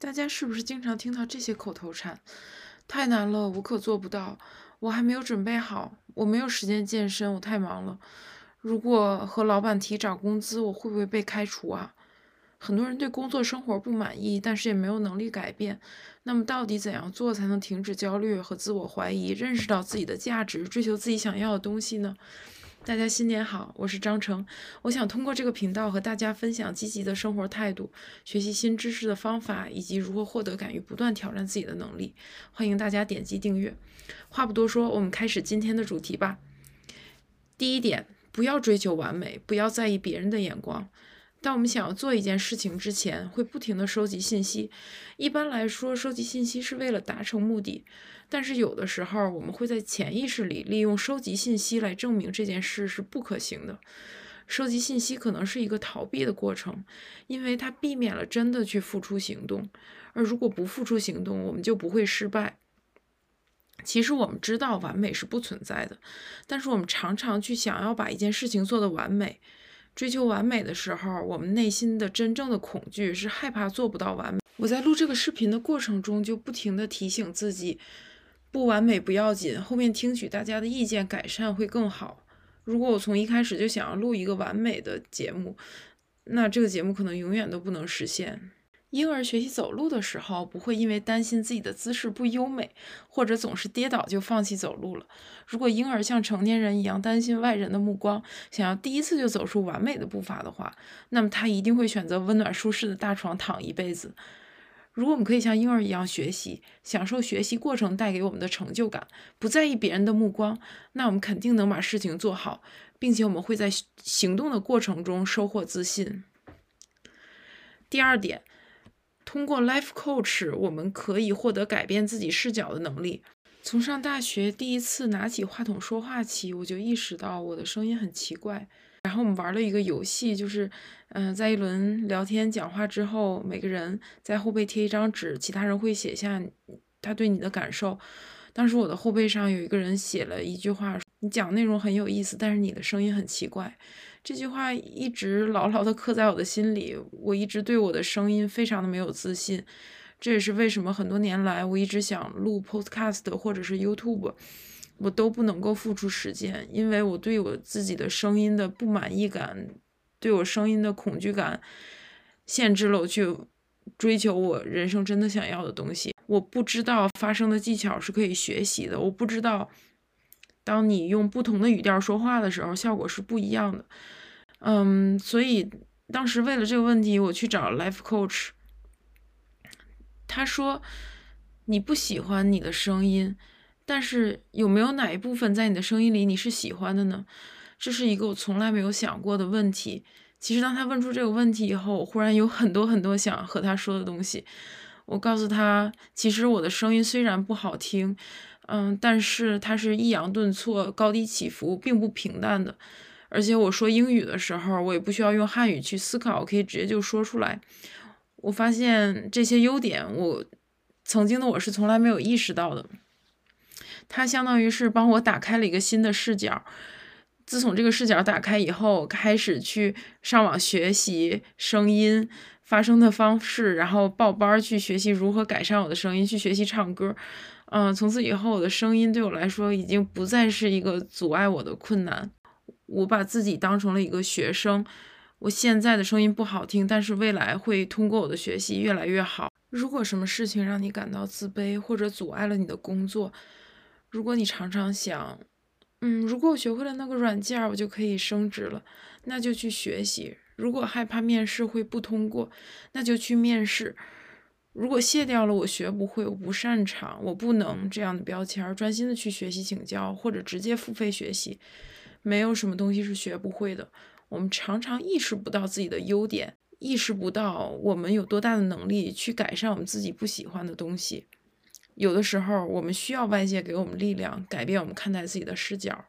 大家是不是经常听到这些口头禅？太难了，我可做不到，我还没有准备好，我没有时间健身，我太忙了。如果和老板提涨工资，我会不会被开除啊？很多人对工作生活不满意，但是也没有能力改变。那么，到底怎样做才能停止焦虑和自我怀疑，认识到自己的价值，追求自己想要的东西呢？大家新年好，我是张成。我想通过这个频道和大家分享积极的生活态度、学习新知识的方法，以及如何获得敢于不断挑战自己的能力。欢迎大家点击订阅。话不多说，我们开始今天的主题吧。第一点，不要追求完美，不要在意别人的眼光。当我们想要做一件事情之前，会不停的收集信息。一般来说，收集信息是为了达成目的，但是有的时候，我们会在潜意识里利用收集信息来证明这件事是不可行的。收集信息可能是一个逃避的过程，因为它避免了真的去付出行动。而如果不付出行动，我们就不会失败。其实我们知道完美是不存在的，但是我们常常去想要把一件事情做得完美。追求完美的时候，我们内心的真正的恐惧是害怕做不到完美。我在录这个视频的过程中，就不停的提醒自己，不完美不要紧，后面听取大家的意见，改善会更好。如果我从一开始就想要录一个完美的节目，那这个节目可能永远都不能实现。婴儿学习走路的时候，不会因为担心自己的姿势不优美，或者总是跌倒就放弃走路了。如果婴儿像成年人一样担心外人的目光，想要第一次就走出完美的步伐的话，那么他一定会选择温暖舒适的大床躺一辈子。如果我们可以像婴儿一样学习，享受学习过程带给我们的成就感，不在意别人的目光，那我们肯定能把事情做好，并且我们会在行动的过程中收获自信。第二点。通过 Life Coach，我们可以获得改变自己视角的能力。从上大学第一次拿起话筒说话起，我就意识到我的声音很奇怪。然后我们玩了一个游戏，就是，嗯，在一轮聊天讲话之后，每个人在后背贴一张纸，其他人会写下他对你的感受。当时我的后背上有一个人写了一句话：“你讲内容很有意思，但是你的声音很奇怪。”这句话一直牢牢地刻在我的心里。我一直对我的声音非常的没有自信，这也是为什么很多年来我一直想录 Podcast 或者是 YouTube，我都不能够付出时间，因为我对我自己的声音的不满意感，对我声音的恐惧感，限制了我去追求我人生真的想要的东西。我不知道发声的技巧是可以学习的，我不知道。当你用不同的语调说话的时候，效果是不一样的。嗯，所以当时为了这个问题，我去找 Life Coach。他说：“你不喜欢你的声音，但是有没有哪一部分在你的声音里你是喜欢的呢？”这是一个我从来没有想过的问题。其实当他问出这个问题以后，我忽然有很多很多想和他说的东西。我告诉他，其实我的声音虽然不好听。嗯，但是它是抑扬顿挫、高低起伏，并不平淡的。而且我说英语的时候，我也不需要用汉语去思考，我可以直接就说出来。我发现这些优点，我曾经的我是从来没有意识到的。它相当于是帮我打开了一个新的视角。自从这个视角打开以后，开始去上网学习声音发声的方式，然后报班去学习如何改善我的声音，去学习唱歌。嗯，从此以后，我的声音对我来说已经不再是一个阻碍我的困难。我把自己当成了一个学生。我现在的声音不好听，但是未来会通过我的学习越来越好。如果什么事情让你感到自卑或者阻碍了你的工作，如果你常常想，嗯，如果我学会了那个软件，我就可以升职了，那就去学习。如果害怕面试会不通过，那就去面试。如果卸掉了我学不会、我不擅长、我不能这样的标签，专心的去学习请教，或者直接付费学习，没有什么东西是学不会的。我们常常意识不到自己的优点，意识不到我们有多大的能力去改善我们自己不喜欢的东西。有的时候，我们需要外界给我们力量，改变我们看待自己的视角。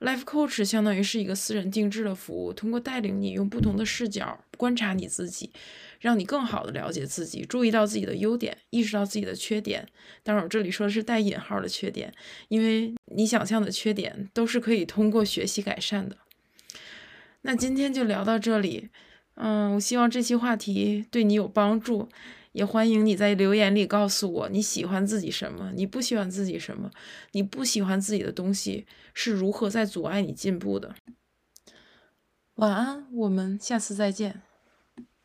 Life Coach 相当于是一个私人定制的服务，通过带领你用不同的视角观察你自己。让你更好的了解自己，注意到自己的优点，意识到自己的缺点。当然，我这里说的是带引号的缺点，因为你想象的缺点都是可以通过学习改善的。那今天就聊到这里，嗯，我希望这期话题对你有帮助，也欢迎你在留言里告诉我你喜欢自己什么，你不喜欢自己什么，你不喜欢自己的东西是如何在阻碍你进步的。晚安，我们下次再见。